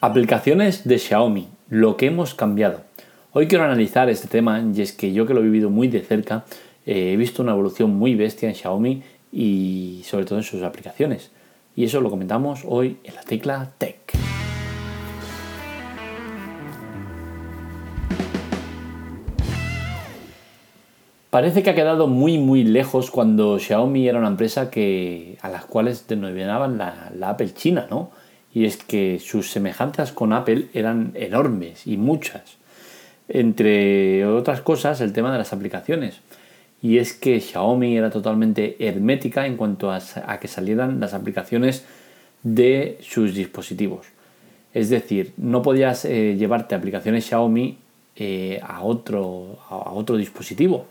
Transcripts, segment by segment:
Aplicaciones de Xiaomi, lo que hemos cambiado. Hoy quiero analizar este tema y es que yo que lo he vivido muy de cerca, eh, he visto una evolución muy bestia en Xiaomi y sobre todo en sus aplicaciones. Y eso lo comentamos hoy en la tecla Tech. Parece que ha quedado muy muy lejos cuando Xiaomi era una empresa que, a las cuales denominaban la, la Apple China, ¿no? Y es que sus semejanzas con Apple eran enormes y muchas. Entre otras cosas, el tema de las aplicaciones. Y es que Xiaomi era totalmente hermética en cuanto a, que salieran las aplicaciones de sus dispositivos. Es decir, no podías eh, llevarte aplicaciones Xiaomi eh, a, otro, a otro dispositivo.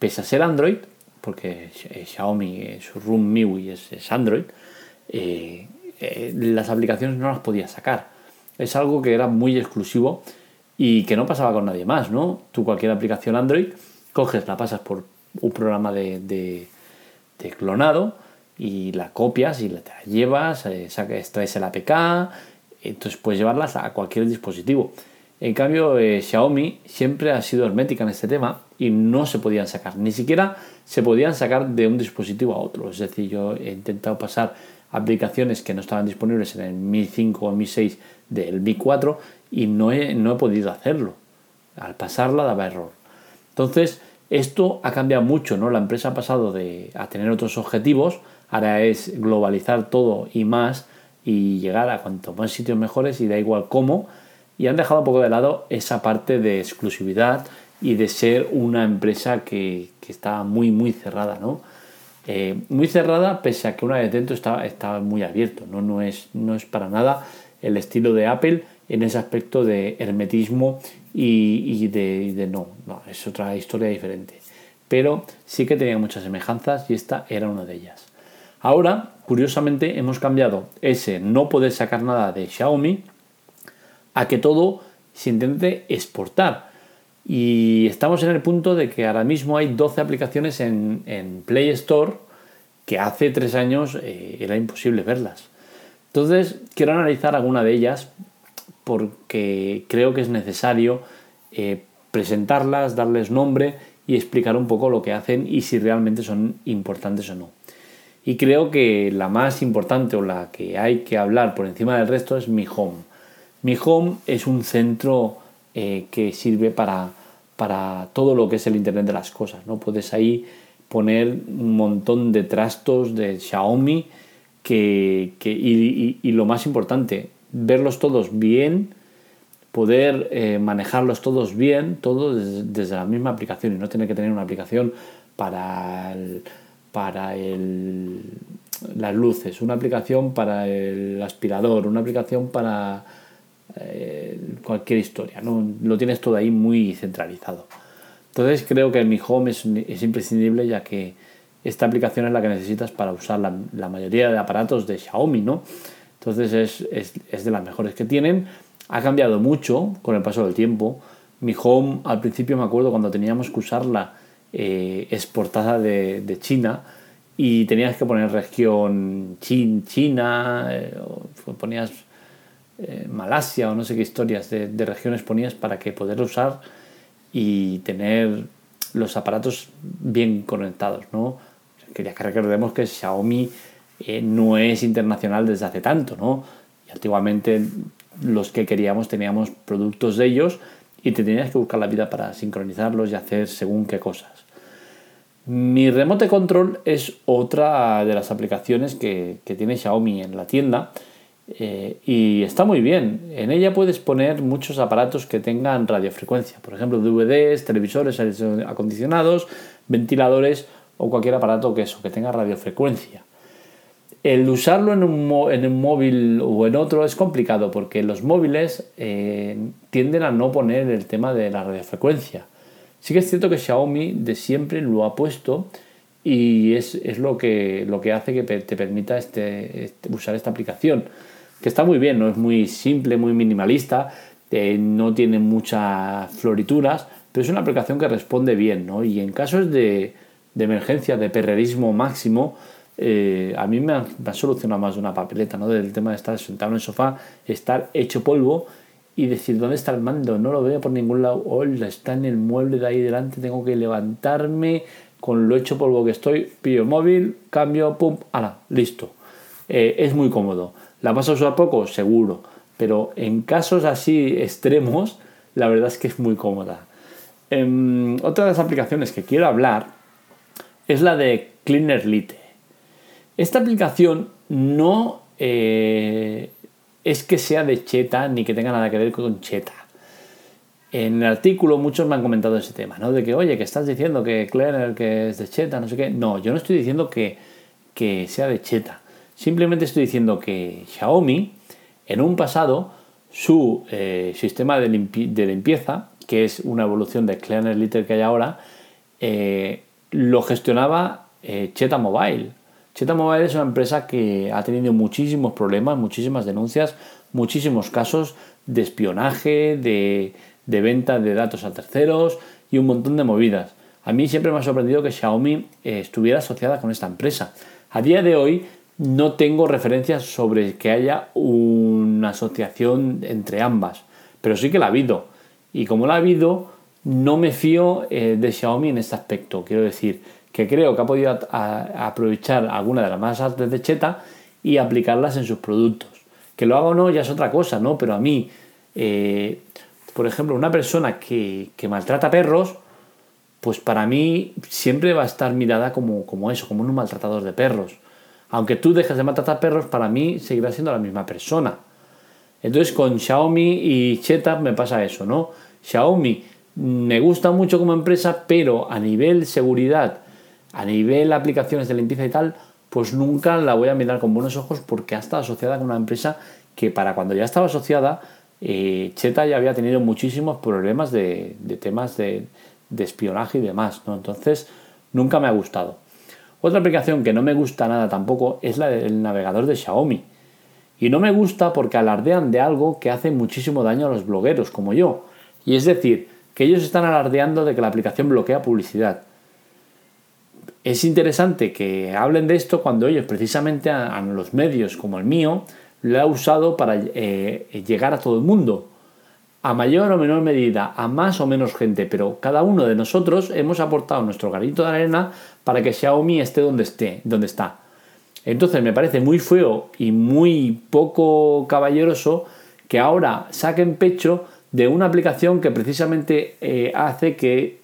Pese a ser Android, porque eh, Xiaomi, su Room MIUI es, es Android, eh, las aplicaciones no las podías sacar. Es algo que era muy exclusivo y que no pasaba con nadie más, ¿no? Tú cualquier aplicación Android coges, la pasas por un programa de, de, clonado y la copias y la, te llevas, eh, extraes el APK, entonces puedes llevarlas a cualquier dispositivo. En cambio, eh, Xiaomi siempre ha sido hermética en este tema y no se podían sacar, ni siquiera se podían sacar de un dispositivo a otro. Es decir, yo he intentado pasar aplicaciones que no estaban disponibles en el Mi 5 o Mi 6 del Mi 4 y no he, no he podido hacerlo. Al pasarla daba error. Entonces, esto ha cambiado mucho, ¿no? La empresa ha pasado de, a tener otros objetivos, ahora es globalizar todo y más y llegar a cuanto más sitios mejores y da igual cómo. Y han dejado un poco de lado esa parte de exclusividad y de ser una empresa que, que está muy, muy cerrada, ¿no? Eh, muy cerrada, pese a que una vez dentro está, muy abierto. ¿no? No, es, no es para nada el estilo de Apple en ese aspecto de hermetismo y, de, no, no, es otra historia diferente. Pero sí que tenía muchas semejanzas y esta era una de ellas. Ahora, curiosamente, hemos cambiado ese no poder sacar nada de Xiaomi a que todo se intente exportar. Y estamos en el punto de que ahora mismo hay 12 aplicaciones en, Play Store que hace tres años eh, era imposible verlas. Entonces, quiero analizar alguna de ellas porque creo que es necesario eh, presentarlas, darles nombre y explicar un poco lo que hacen y si realmente son importantes o no. Y creo que la más importante o la que hay que hablar por encima del resto es Mi Home. Mi Home es un centro eh, que sirve para para todo lo que es el Internet de las cosas. ¿no? Puedes ahí poner un montón de trastos de Xiaomi que, y, lo más importante, verlos todos bien, poder eh, manejarlos todos bien, todo desde, la misma aplicación y no tener que tener una aplicación para, para las luces, una aplicación para el aspirador, una aplicación para eh, cualquier historia, ¿no? lo tienes todo ahí muy centralizado. Entonces creo que Mi Home es, imprescindible ya que esta aplicación es la que necesitas para usar la, mayoría de aparatos de Xiaomi, ¿no? Entonces es, de las mejores que tienen. Ha cambiado mucho con el paso del tiempo. Mi Home al principio me acuerdo cuando teníamos que usarla eh, exportada de, China y tenías que poner región Chin, China, eh, ponías eh, Malasia o no sé qué historias de, regiones ponías para que poder usar y tener los aparatos bien conectados, ¿no? Que ya que recordemos que Xiaomi eh, no es internacional desde hace tanto, ¿no? Y antiguamente los que queríamos teníamos productos de ellos y te tenías que buscar la vida para sincronizarlos y hacer según qué cosas. Mi Remote Control es otra de las aplicaciones que, que tiene Xiaomi en la tienda eh, y está muy bien. En ella puedes poner muchos aparatos que tengan radiofrecuencia, por ejemplo, DVDs, televisores acondicionados, ventiladores o cualquier aparato que eso, que tenga radiofrecuencia. El usarlo en un, en un móvil o en otro es complicado porque los móviles eh, tienden a no poner el tema de la radiofrecuencia. Sí que es cierto que Xiaomi de siempre lo ha puesto y es, es lo, que, lo que hace que te permita este, este, usar esta aplicación que está muy bien, no es muy simple, muy minimalista, eh, no tiene muchas florituras, pero es una aplicación que responde bien, ¿no? Y en casos de, emergencia, de perrerismo máximo, eh, a mí me ha, solucionado más de una papeleta, ¿no? Del tema de estar sentado en el sofá, estar hecho polvo y decir, ¿dónde está el mando? No lo veo por ningún lado. Hola, está en el mueble de ahí delante, tengo que levantarme con lo hecho polvo que estoy, pillo el móvil, cambio, pum, ala, listo. Eh, es muy cómodo. ¿La vas a usar poco? Seguro. Pero en casos así extremos, la verdad es que es muy cómoda. Em, otra de las aplicaciones que quiero hablar es la de Cleaner Lite. Esta aplicación no eh, es que sea de Cheta ni que tenga nada que ver con Cheta. En el artículo muchos me han comentado ese tema, ¿no? De que, oye, que estás diciendo que Cleaner que es de Cheta, no sé qué. No, yo no estoy diciendo que, que sea de Cheta. Simplemente estoy diciendo que Xiaomi, en un pasado, su eh, sistema de, limpieza, que es una evolución de Cleaner Litter que hay ahora, eh, lo gestionaba eh, Cheta Mobile. Cheta Mobile es una empresa que ha tenido muchísimos problemas, muchísimas denuncias, muchísimos casos de espionaje, de, venta de datos a terceros y un montón de movidas. A mí siempre me ha sorprendido que Xiaomi estuviera asociada con esta empresa. A día de hoy no tengo referencias sobre que haya una asociación entre ambas, pero sí que la ha habido. Y como la ha habido, no me fío eh, de Xiaomi en este aspecto. Quiero decir que creo que ha podido aprovechar alguna de las más artes de Cheta y aplicarlas en sus productos. Que lo haga o no ya es otra cosa, ¿no? Pero a mí, eh, por ejemplo, una persona que, maltrata perros, pues para mí siempre va a estar mirada como, como eso, como un maltratador de perros aunque tú dejes de maltratar perros, para mí seguirá siendo la misma persona. Entonces con Xiaomi y Cheta me pasa eso, ¿no? Xiaomi me gusta mucho como empresa, pero a nivel seguridad, a nivel aplicaciones de limpieza y tal, pues nunca la voy a mirar con buenos ojos porque ha estado asociada con una empresa que para cuando ya estaba asociada, eh, Cheta ya había tenido muchísimos problemas de, temas de, de, espionaje y demás, ¿no? Entonces nunca me ha gustado. Otra aplicación que no me gusta nada tampoco es la del navegador de Xiaomi. Y no me gusta porque alardean de algo que hace muchísimo daño a los blogueros como yo. Y es decir, que ellos están alardeando de que la aplicación bloquea publicidad. Es interesante que hablen de esto cuando ellos precisamente a, los medios como el mío lo ha usado para eh, llegar a todo el mundo a mayor o menor medida, a más o menos gente, pero cada uno de nosotros hemos aportado nuestro garito de arena para que Xiaomi esté donde esté, donde está. Entonces me parece muy feo y muy poco caballeroso que ahora saquen pecho de una aplicación que precisamente eh, hace que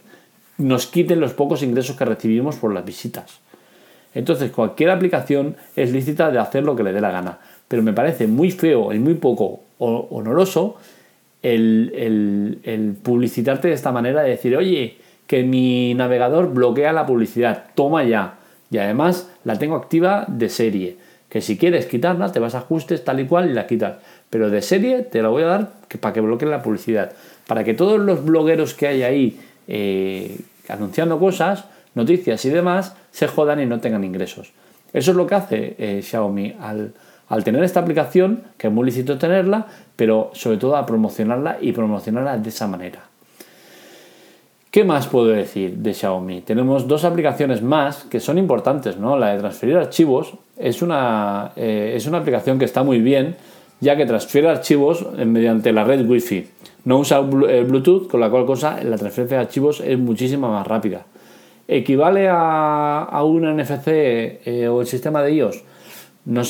nos quiten los pocos ingresos que recibimos por las visitas. Entonces cualquier aplicación es lícita de hacer lo que le dé la gana, pero me parece muy feo y muy poco honoroso el, publicitarte de esta manera, de decir, oye, que mi navegador bloquea la publicidad, toma ya. Y además la tengo activa de serie, que si quieres quitarla, te vas a ajustes tal y cual y la quitas. Pero de serie te la voy a dar para que bloquee la publicidad. Para que todos los blogueros que hay ahí eh, anunciando cosas, noticias y demás, se jodan y no tengan ingresos. Eso es lo que hace eh, Xiaomi al, al tener esta aplicación, que es muy lícito tenerla, pero sobre todo a promocionarla y promocionarla de esa manera. ¿Qué más puedo decir de Xiaomi? Tenemos dos aplicaciones más que son importantes, ¿no? La de transferir archivos es una, eh, es una aplicación que está muy bien, ya que transfiere archivos mediante la red Wi-Fi. No usa Bluetooth, con la cual cosa la transferencia de archivos es muchísimo más rápida. ¿Equivale a, un NFC eh, o el sistema de iOS? No,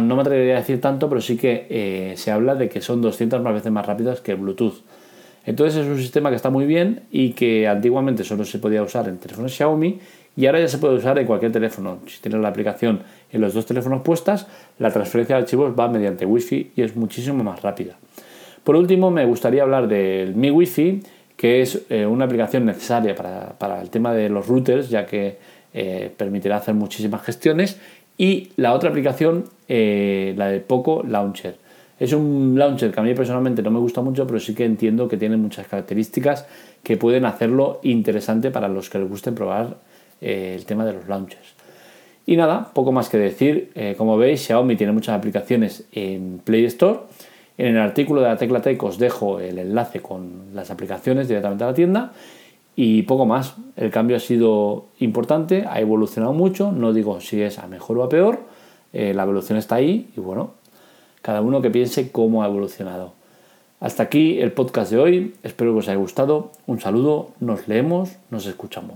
me atrevería a decir tanto, pero sí que eh, se habla de que son 200 más veces más rápidas que Bluetooth. Entonces es un sistema que está muy bien y que antiguamente solo se podía usar en teléfonos Xiaomi y ahora ya se puede usar en cualquier teléfono. Si tienes la aplicación en los dos teléfonos puestas, la transferencia de archivos va mediante Wi-Fi y es muchísimo más rápida. Por último, me gustaría hablar del Mi Wi-Fi, que es eh, una aplicación necesaria para, el tema de los routers, ya que eh, permitirá hacer muchísimas gestiones y la otra aplicación, eh, la de Poco Launcher. Es un launcher que a mí personalmente no me gusta mucho, pero sí que entiendo que tiene muchas características que pueden hacerlo interesante para los que les guste probar eh, el tema de los launchers. Y nada, poco más que decir. Eh, como veis, Xiaomi tiene muchas aplicaciones en Play Store. En el artículo de la Tecla Tech os dejo el enlace con las aplicaciones directamente a la tienda. Y poco más. El cambio ha sido importante, ha evolucionado mucho. No digo si es a mejor o a peor. Eh, la evolución está ahí y bueno, cada uno que piense cómo ha evolucionado. Hasta aquí el podcast de hoy. Espero que os haya gustado. Un saludo, nos leemos, nos escuchamos.